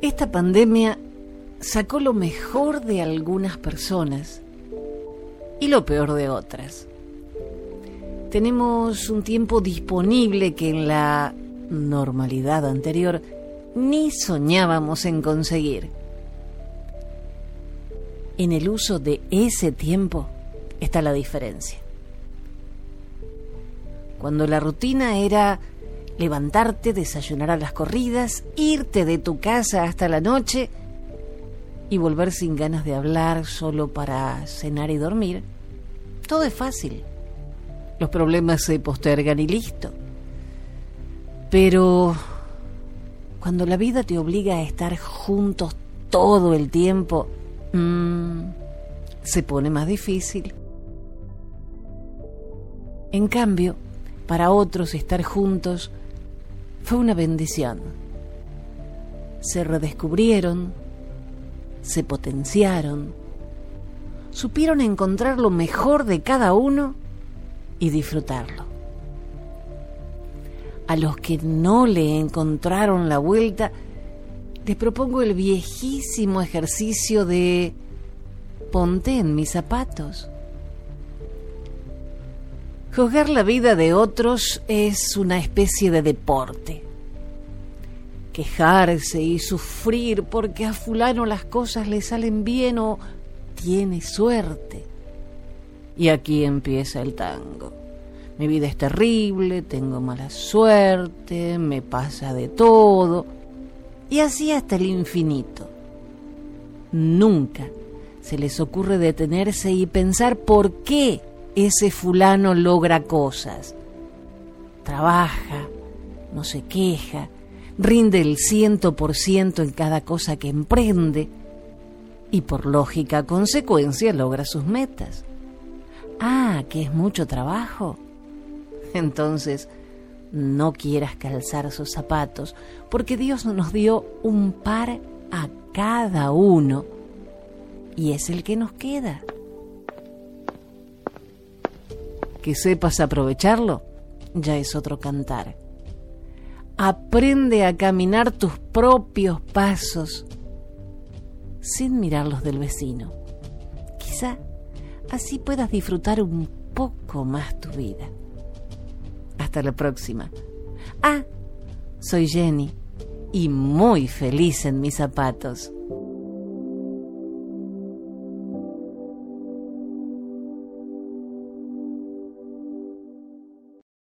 Esta pandemia sacó lo mejor de algunas personas y lo peor de otras. Tenemos un tiempo disponible que en la normalidad anterior ni soñábamos en conseguir. En el uso de ese tiempo está la diferencia. Cuando la rutina era levantarte, desayunar a las corridas, irte de tu casa hasta la noche y volver sin ganas de hablar solo para cenar y dormir, todo es fácil. Los problemas se postergan y listo. Pero cuando la vida te obliga a estar juntos todo el tiempo, mmm, se pone más difícil. En cambio, para otros estar juntos fue una bendición. Se redescubrieron, se potenciaron, supieron encontrar lo mejor de cada uno y disfrutarlo. A los que no le encontraron la vuelta, les propongo el viejísimo ejercicio de ponte en mis zapatos. Juzgar la vida de otros es una especie de deporte. Quejarse y sufrir porque a fulano las cosas le salen bien o tiene suerte. Y aquí empieza el tango. Mi vida es terrible, tengo mala suerte, me pasa de todo. Y así hasta el infinito. Nunca se les ocurre detenerse y pensar por qué ese fulano logra cosas. Trabaja, no se queja, rinde el ciento por ciento en cada cosa que emprende y por lógica consecuencia logra sus metas. Ah, que es mucho trabajo. Entonces, no quieras calzar sus zapatos, porque Dios nos dio un par a cada uno y es el que nos queda. Que sepas aprovecharlo ya es otro cantar. Aprende a caminar tus propios pasos sin mirar los del vecino. Quizá así puedas disfrutar un poco más tu vida. Hasta la próxima. Ah, soy Jenny y muy feliz en mis zapatos.